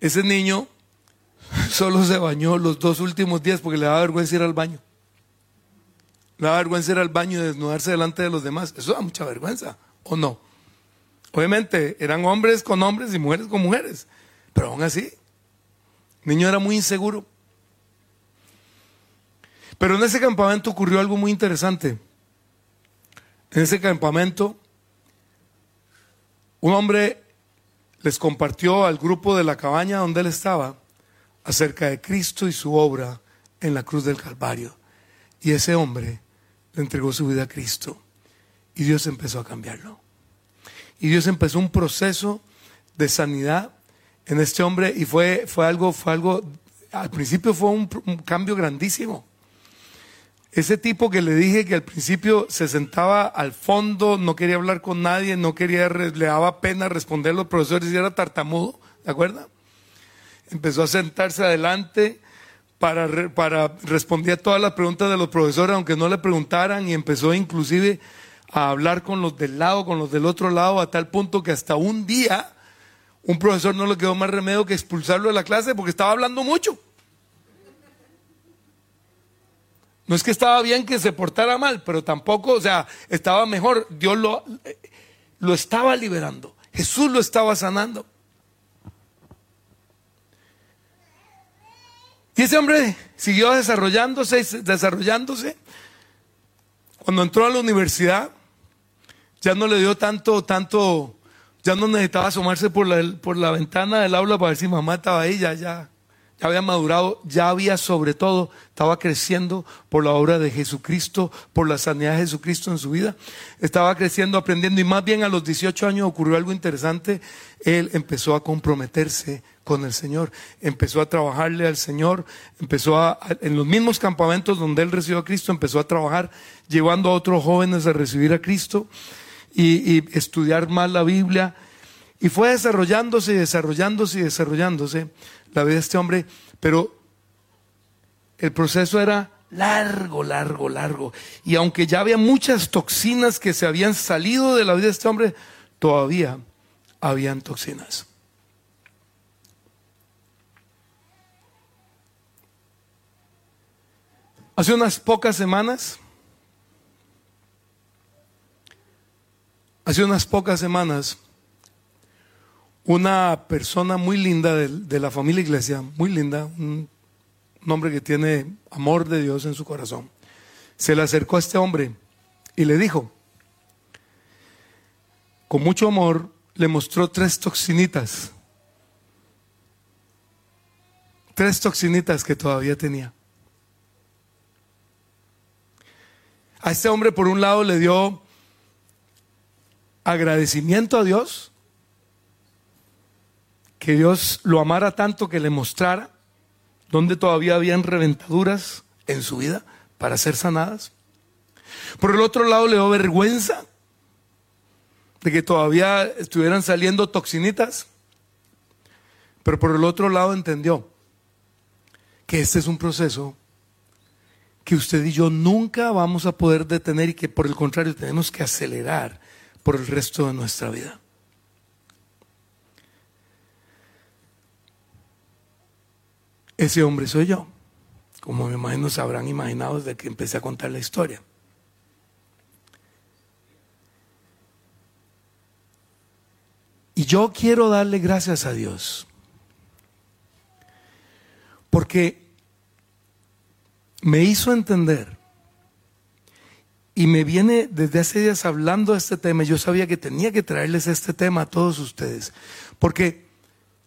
ese niño [LAUGHS] solo se bañó los dos últimos días porque le daba vergüenza ir al baño. Daba vergüenza ir al baño y desnudarse delante de los demás. Eso da mucha vergüenza, ¿o no? Obviamente eran hombres con hombres y mujeres con mujeres, pero aún así, el niño era muy inseguro. Pero en ese campamento ocurrió algo muy interesante. En ese campamento, un hombre les compartió al grupo de la cabaña donde él estaba acerca de Cristo y su obra en la cruz del Calvario. Y ese hombre le entregó su vida a Cristo. Y Dios empezó a cambiarlo. Y Dios empezó un proceso de sanidad en este hombre y fue, fue algo, fue algo, al principio fue un cambio grandísimo. Ese tipo que le dije que al principio se sentaba al fondo, no quería hablar con nadie, no quería, le daba pena responder a los profesores y era tartamudo, ¿de acuerdo? Empezó a sentarse adelante para, para responder a todas las preguntas de los profesores, aunque no le preguntaran, y empezó inclusive a hablar con los del lado, con los del otro lado, a tal punto que hasta un día un profesor no le quedó más remedio que expulsarlo de la clase porque estaba hablando mucho. No es que estaba bien que se portara mal, pero tampoco, o sea, estaba mejor. Dios lo, lo estaba liberando. Jesús lo estaba sanando. Y ese hombre siguió desarrollándose, desarrollándose. Cuando entró a la universidad, ya no le dio tanto, tanto, ya no necesitaba asomarse por la, por la ventana del aula para ver si mamá estaba ahí, ya, ya, ya había madurado, ya había sobre todo, estaba creciendo por la obra de Jesucristo, por la sanidad de Jesucristo en su vida. Estaba creciendo, aprendiendo y más bien a los 18 años ocurrió algo interesante. Él empezó a comprometerse con el Señor, empezó a trabajarle al Señor, empezó a, en los mismos campamentos donde él recibió a Cristo, empezó a trabajar llevando a otros jóvenes a recibir a Cristo y, estudiar más la Biblia. Y fue desarrollándose y desarrollándose y desarrollándose la vida de este hombre, pero el proceso era largo, largo, largo. Y aunque ya había muchas toxinas que se habían salido de la vida de este hombre, todavía habían toxinas. Hace unas pocas semanas, hace unas pocas semanas, una persona muy linda de, la familia iglesia, muy linda, un, hombre que tiene amor de Dios en su corazón, se le acercó a este hombre y le dijo, con mucho amor, le mostró tres toxinitas, tres toxinitas que todavía tenía. A este hombre, por un lado, le dio agradecimiento a Dios que Dios lo amara tanto que le mostrara donde todavía habían reventaduras en su vida para ser sanadas. Por el otro lado le dio vergüenza de que todavía estuvieran saliendo toxinitas, pero por el otro lado entendió que este es un proceso que usted y yo nunca vamos a poder detener y que por el contrario tenemos que acelerar por el resto de nuestra vida. Ese hombre soy yo, como me imagino se habrán imaginado desde que empecé a contar la historia. Y yo quiero darle gracias a Dios, porque me hizo entender y me viene desde hace días hablando de este tema. Yo sabía que tenía que traerles este tema a todos ustedes, porque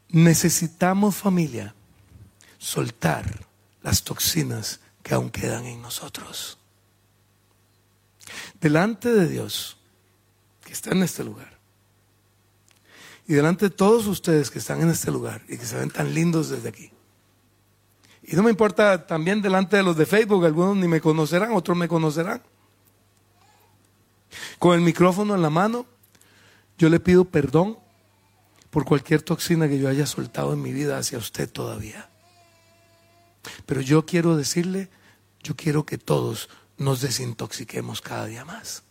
necesitamos familia soltar las toxinas que aún quedan en nosotros. Delante de Dios, que está en este lugar, y delante de todos ustedes que están en este lugar y que se ven tan lindos desde aquí. Y no me importa también delante de los de Facebook, algunos ni me conocerán, otros me conocerán. con el micrófono en la mano, yo le pido perdón por cualquier toxina que yo haya soltado en mi vida hacia usted todavía. Pero yo quiero decirle, yo quiero que todos nos desintoxiquemos cada día más.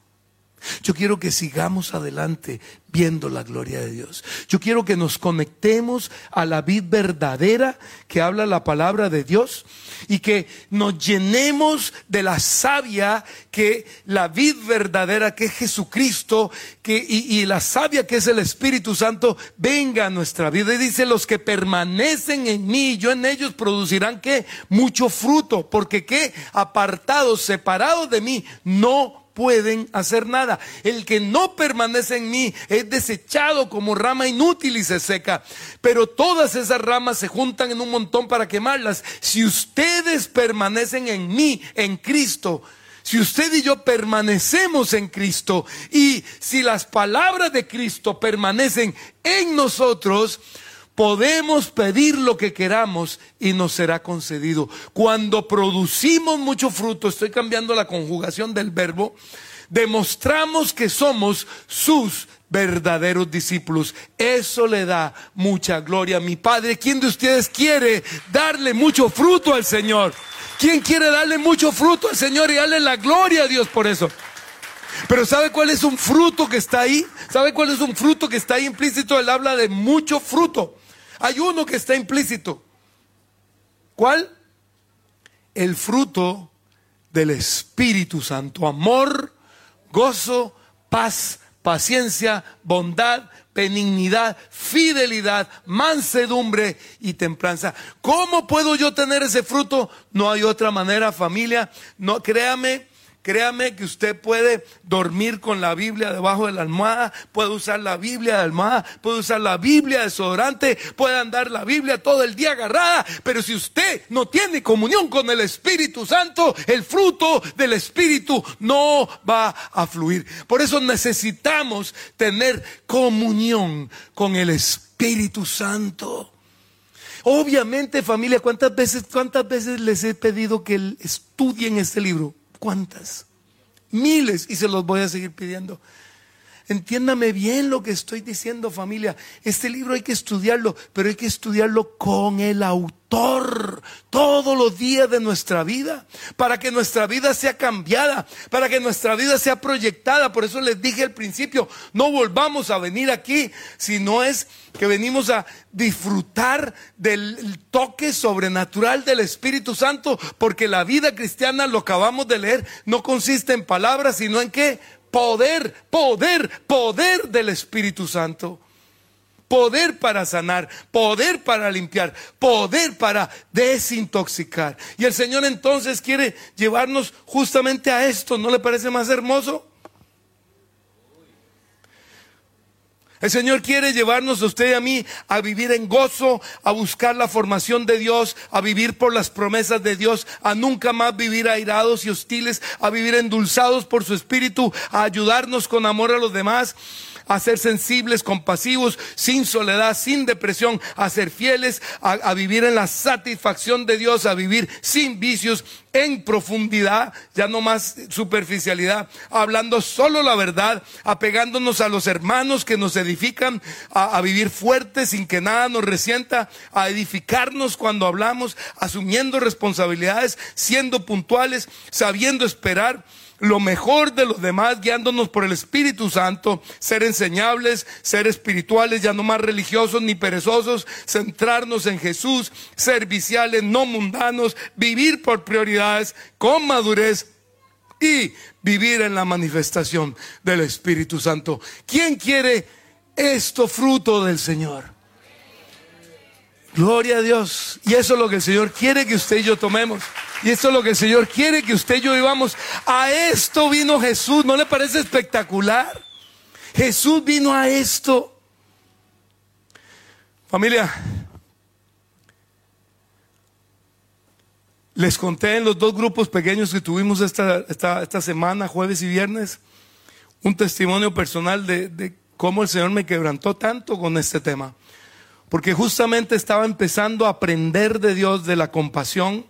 Yo quiero que sigamos adelante viendo la gloria de Dios. Yo quiero que nos conectemos a la vid verdadera que habla la palabra de Dios y que nos llenemos de la savia que la vid verdadera que es Jesucristo que, y, la savia que es el Espíritu Santo venga a nuestra vida. Y dice, los que permanecen en mí yo en ellos producirán que mucho fruto, porque que apartados, separados de mí, no pueden hacer nada. El que no permanece en mí es desechado como rama inútil y se seca. Pero todas esas ramas se juntan en un montón para quemarlas. Si ustedes permanecen en mí, en Cristo, si usted y yo permanecemos en Cristo y si las palabras de Cristo permanecen en nosotros, podemos pedir lo que queramos y nos será concedido. Cuando producimos mucho fruto, estoy cambiando la conjugación del verbo, demostramos que somos sus verdaderos discípulos. Eso le da mucha gloria a mi Padre. ¿Quién de ustedes quiere darle mucho fruto al Señor? ¿Quién quiere darle mucho fruto al Señor y darle la gloria a Dios por eso? Pero ¿sabe cuál es un fruto que está ahí? ¿Sabe cuál es un fruto que está ahí implícito? Él habla de mucho fruto. Hay uno que está implícito. ¿Cuál? El fruto del Espíritu Santo. Amor, gozo, paz, paciencia, bondad, benignidad, fidelidad, mansedumbre y templanza. ¿Cómo puedo yo tener ese fruto? No hay otra manera, familia. No, créame Créame que usted puede dormir con la Biblia debajo de la almohada, puede usar la Biblia de almohada, puede usar la Biblia de desodorante, puede andar la Biblia todo el día agarrada, pero si usted no tiene comunión con el Espíritu Santo, el fruto del Espíritu no va a fluir. Por eso necesitamos tener comunión con el Espíritu Santo. Obviamente, familia, ¿cuántas veces, cuántas veces les he pedido que estudien este libro? ¿Cuántas? Miles y se los voy a seguir pidiendo. Entiéndame bien lo que estoy diciendo familia. Este libro hay que estudiarlo, pero hay que estudiarlo con el autor todos los días de nuestra vida, para que nuestra vida sea cambiada, para que nuestra vida sea proyectada. Por eso les dije al principio, no volvamos a venir aquí, si no es que venimos a disfrutar del toque sobrenatural del Espíritu Santo, porque la vida cristiana, lo acabamos de leer, no consiste en palabras, sino en qué? Poder, poder, poder del Espíritu Santo. Poder para sanar, poder para limpiar, poder para desintoxicar. Y el Señor entonces quiere llevarnos justamente a esto. ¿No le parece más hermoso? El Señor quiere llevarnos a usted y a mí a vivir en gozo, a buscar la formación de Dios, a vivir por las promesas de Dios, a nunca más vivir airados y hostiles, a vivir endulzados por su espíritu, a ayudarnos con amor a los demás a ser sensibles, compasivos, sin soledad, sin depresión, a ser fieles, a, vivir en la satisfacción de Dios, a vivir sin vicios, en profundidad, ya no más superficialidad, hablando solo la verdad, apegándonos a los hermanos que nos edifican, a, a, vivir fuertes sin que nada nos resienta, a edificarnos cuando hablamos, asumiendo responsabilidades, siendo puntuales, sabiendo esperar lo mejor de los demás, guiándonos por el Espíritu Santo, ser enseñables, ser espirituales, ya no más religiosos ni perezosos, centrarnos en Jesús, serviciales, no mundanos, vivir por prioridades con madurez y vivir en la manifestación del Espíritu Santo. ¿Quién quiere esto fruto del Señor? Gloria a Dios. Y eso es lo que el Señor quiere que usted y yo tomemos. Y eso es lo que el Señor quiere que usted y yo vivamos. A esto vino Jesús. ¿No le parece espectacular? Jesús vino a esto. Familia, les conté en los dos grupos pequeños que tuvimos esta, esta, semana, jueves y viernes, un testimonio personal de, de cómo el Señor me quebrantó tanto con este tema. Porque justamente estaba empezando a aprender de Dios, de la compasión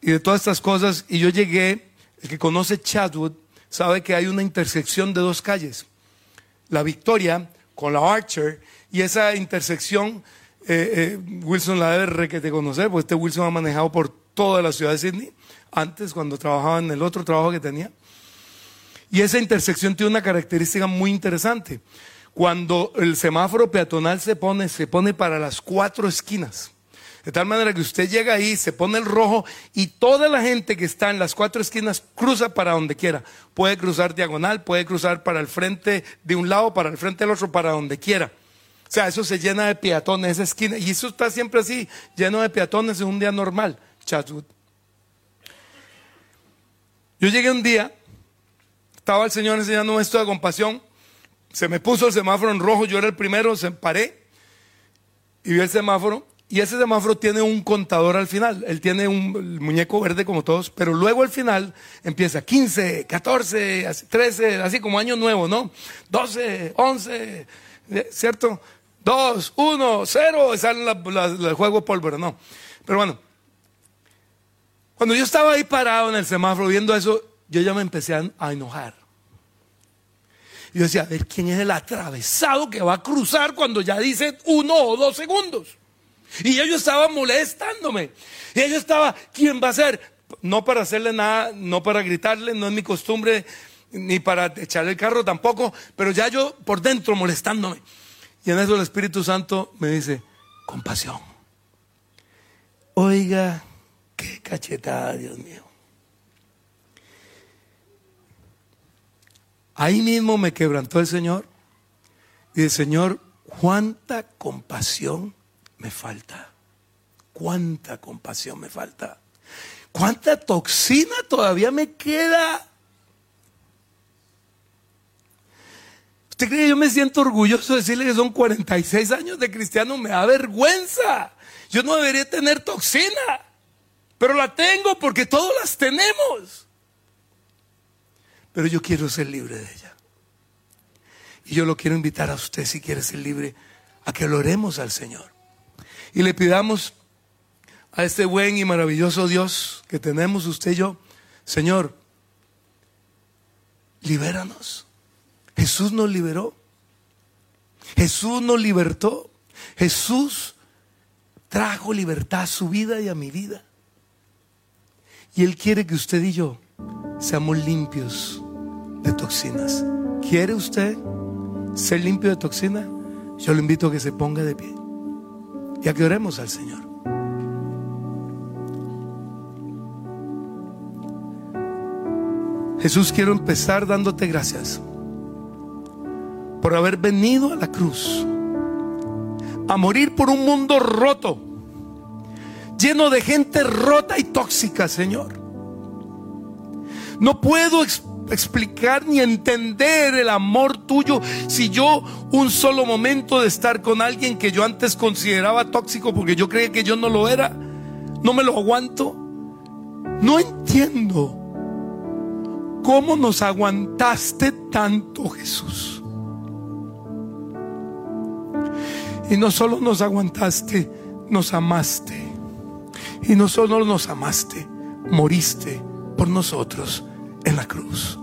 y de todas estas cosas. Y yo llegué, el que conoce Chadwood, sabe que hay una intersección de dos calles. La Victoria con la Archer y esa intersección, eh, eh, Wilson la debe que te conocer, porque este Wilson ha manejado por toda la ciudad de Sydney, antes cuando trabajaba en el otro trabajo que tenía. Y esa intersección tiene una característica muy interesante. Cuando el semáforo peatonal se pone, se pone para las cuatro esquinas. De tal manera que usted llega ahí, se pone el rojo y toda la gente que está en las cuatro esquinas cruza para donde quiera. Puede cruzar diagonal, puede cruzar para el frente de un lado, para el frente del otro, para donde quiera. O sea, eso se llena de peatones, esa esquina. Y eso está siempre así, lleno de peatones en un día normal. Chatswood. Yo llegué un día, estaba el Señor enseñándome esto de compasión. Se me puso el semáforo en rojo, yo era el primero, se paré y vi el semáforo y ese semáforo tiene un contador al final. Él tiene un muñeco verde como todos, pero luego al final empieza 15, 14, 13, así como año nuevo, ¿no? 12, 11, ¿cierto? 2, 1, 0, sale el juego pólvora, no. Pero bueno, cuando yo estaba ahí parado en el semáforo viendo eso, yo ya me empecé a, enojar. Yo decía, a ver, ¿quién es el atravesado que va a cruzar cuando ya dice uno o dos segundos? Y ellos estaban molestándome. Y ellos estaba, ¿quién va a ser? No para hacerle nada, no para gritarle, no es mi costumbre, ni para echarle el carro tampoco, pero ya yo por dentro molestándome. Y en eso el Espíritu Santo me dice, compasión. Oiga, qué cachetada, Dios mío. Ahí mismo me quebrantó el Señor. Y el Señor, cuánta compasión me falta? ¿Cuánta compasión me falta? ¿Cuánta toxina todavía me queda? ¿Usted cree que yo me siento orgulloso de decirle que son 46 años de cristiano? Me da vergüenza. Yo no debería tener toxina, pero la tengo porque todos las tenemos. Pero yo quiero ser libre de ella. Y yo lo quiero invitar a usted, si quiere ser libre, a que lo oremos al Señor y le pidamos a este buen y maravilloso Dios que tenemos usted y yo, Señor, libéranos. Jesús nos liberó. Jesús nos libertó. Jesús trajo libertad a su vida y a mi vida. Y Él quiere que usted y yo seamos limpios de toxinas. ¿Quiere usted ser limpio de toxinas? Yo lo invito a que se ponga de pie y a que oremos al Señor. Jesús, quiero empezar dándote gracias por haber venido a la cruz a morir por un mundo roto, lleno de gente rota y tóxica, Señor. No puedo explicar ni entender el amor tuyo si yo un solo momento de estar con alguien que yo antes consideraba tóxico porque yo creía que yo no lo era, no me lo aguanto. No entiendo cómo nos aguantaste tanto, Jesús. Y no solo nos aguantaste, nos amaste. Y no solo nos amaste, moriste por nosotros en la cruz.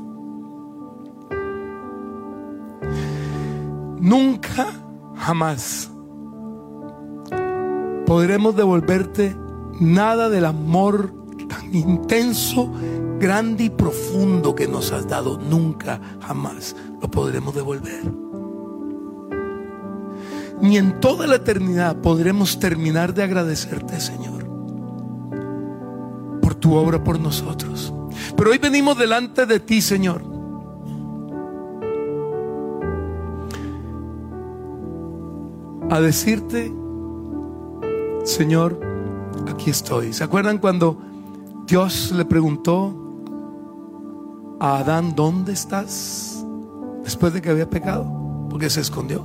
Nunca, jamás podremos devolverte nada del amor tan intenso, grande y profundo que nos has dado. Nunca, jamás lo podremos devolver. Ni en toda la eternidad podremos terminar de agradecerte, Señor, por tu obra por nosotros. Pero hoy venimos delante de ti, Señor. A decirte, Señor, aquí estoy. ¿Se acuerdan cuando Dios le preguntó a Adán, ¿dónde estás? Después de que había pecado, porque se escondió.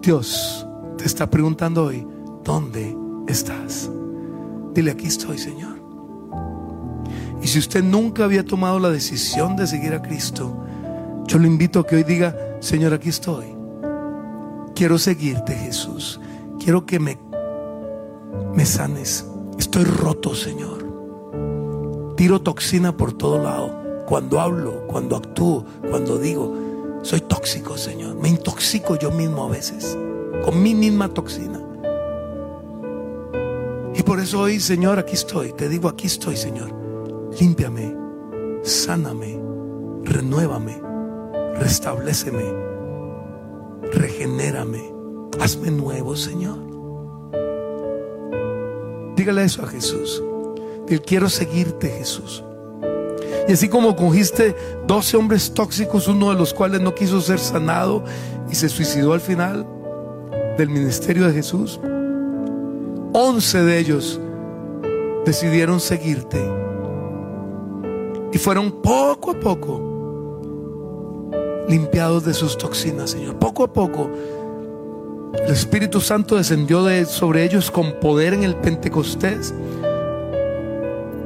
Dios te está preguntando hoy, ¿dónde estás? Dile, aquí estoy, Señor. Y si usted nunca había tomado la decisión de seguir a Cristo, yo lo invito a que hoy diga, Señor, aquí estoy. Quiero seguirte, Jesús. Quiero que me, me sanes. Estoy roto, Señor. Tiro toxina por todo lado. cuando hablo, cuando actúo, cuando digo. Soy tóxico, Señor. Me intoxico yo mismo a veces, con mi misma toxina. Y por eso hoy, Señor, aquí estoy. Te digo, aquí estoy, Señor. Límpiame, sáname, renuévame, restableceme, regenérame. Hazme nuevo, Señor. Dígale eso a Jesús. Dile, quiero seguirte, Jesús. Y así como cogiste 12 hombres tóxicos, uno de los cuales no quiso ser sanado y se suicidó al final del ministerio de Jesús, 11 de ellos decidieron seguirte. Y fueron poco a poco limpiados de sus toxinas, Señor. Poco a poco el Espíritu Santo descendió de, sobre ellos con poder en el Pentecostés.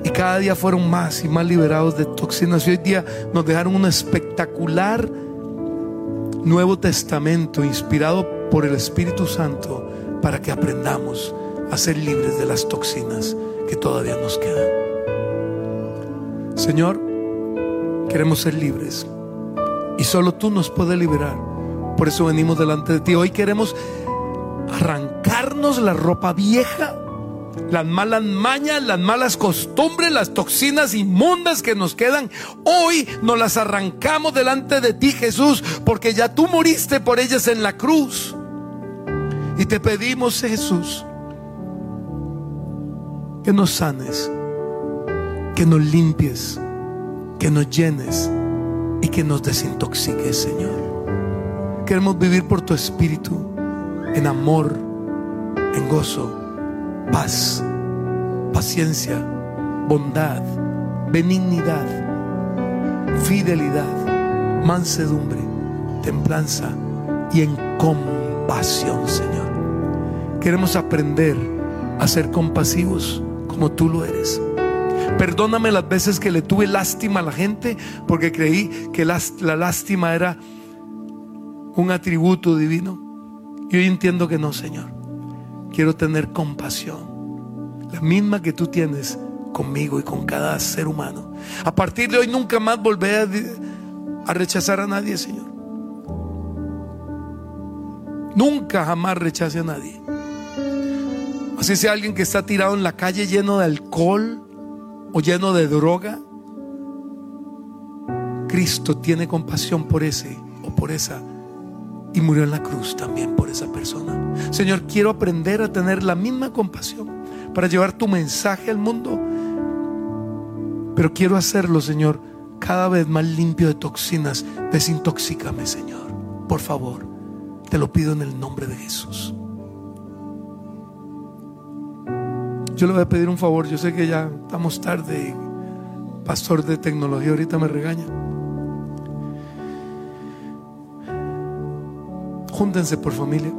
Y cada día fueron más y más liberados de toxinas. Y hoy día nos dejaron un espectacular Nuevo Testamento inspirado por el Espíritu Santo para que aprendamos a ser libres de las toxinas que todavía nos quedan. Señor, queremos ser libres y solo tú nos puedes liberar. Por eso venimos delante de ti. Hoy queremos arrancarnos la ropa vieja, las malas mañas, las malas costumbres, las toxinas inmundas que nos quedan. Hoy nos las arrancamos delante de ti, Jesús, porque ya tú moriste por ellas en la cruz. Y te pedimos, Jesús, que nos sanes, que nos limpies, que nos llenes y que nos desintoxiques, Señor. Queremos vivir por tu espíritu en amor, en gozo, paz, paciencia, bondad, benignidad, fidelidad, mansedumbre, templanza y en compasión, Señor. Queremos aprender a ser compasivos como tú lo eres. Perdóname las veces que le tuve lástima a la gente porque creí que la, lástima era un atributo divino. Y hoy entiendo que no, Señor. Quiero tener compasión. La misma que tú tienes conmigo y con cada ser humano. A partir de hoy nunca más volveré a, a rechazar a nadie, Señor. Nunca jamás rechace a nadie. Así sea alguien que está tirado en la calle lleno de alcohol o lleno de droga. Cristo tiene compasión por ese o por esa y murió en la cruz también por esa persona. Señor, quiero aprender a tener la misma compasión para llevar tu mensaje al mundo. Pero quiero hacerlo, Señor, cada vez más limpio de toxinas. Desintoxícame, Señor. Por favor, te lo pido en el nombre de Jesús. Yo le voy a pedir un favor. Yo sé que ya estamos tarde. Pastor de tecnología ahorita me regaña. Júntense por familia.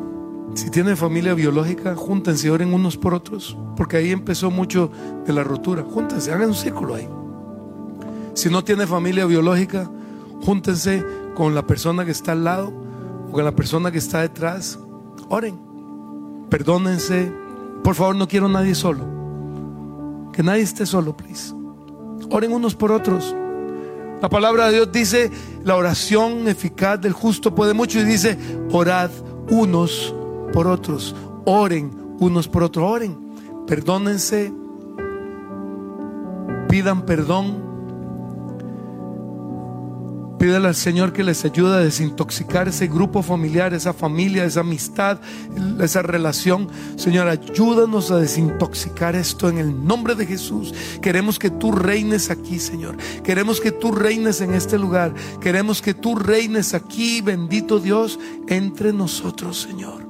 Si tienen familia biológica, júntense, oren unos por otros, porque ahí empezó mucho de la rotura. Júntense, hagan un círculo ahí. Si no tiene familia biológica, júntense con la persona que está al lado o con la persona que está detrás. Oren, perdónense. Por favor, no quiero a nadie solo. Que nadie esté solo, please. Oren unos por otros. La palabra de Dios dice, la oración eficaz del justo puede mucho y dice, orad unos por otros, oren unos por otros, oren, perdónense, pidan perdón Pídele al Señor que les ayude a desintoxicar ese grupo familiar, esa familia, esa amistad, esa relación. Señor, ayúdanos a desintoxicar esto en el nombre de Jesús. Queremos que tú reines aquí, Señor. Queremos que tú reines en este lugar. Queremos que tú reines aquí, bendito Dios, entre nosotros, Señor.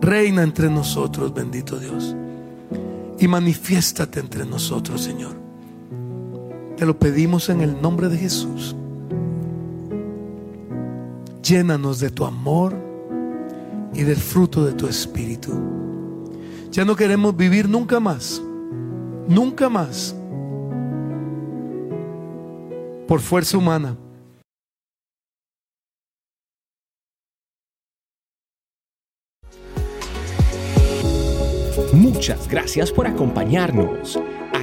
Reina entre nosotros, bendito Dios. Y manifiéstate entre nosotros, Señor. Te lo pedimos en el nombre de Jesús. Llénanos de tu amor y del fruto de tu espíritu. Ya no queremos vivir nunca más, nunca más, por fuerza humana. Muchas gracias por acompañarnos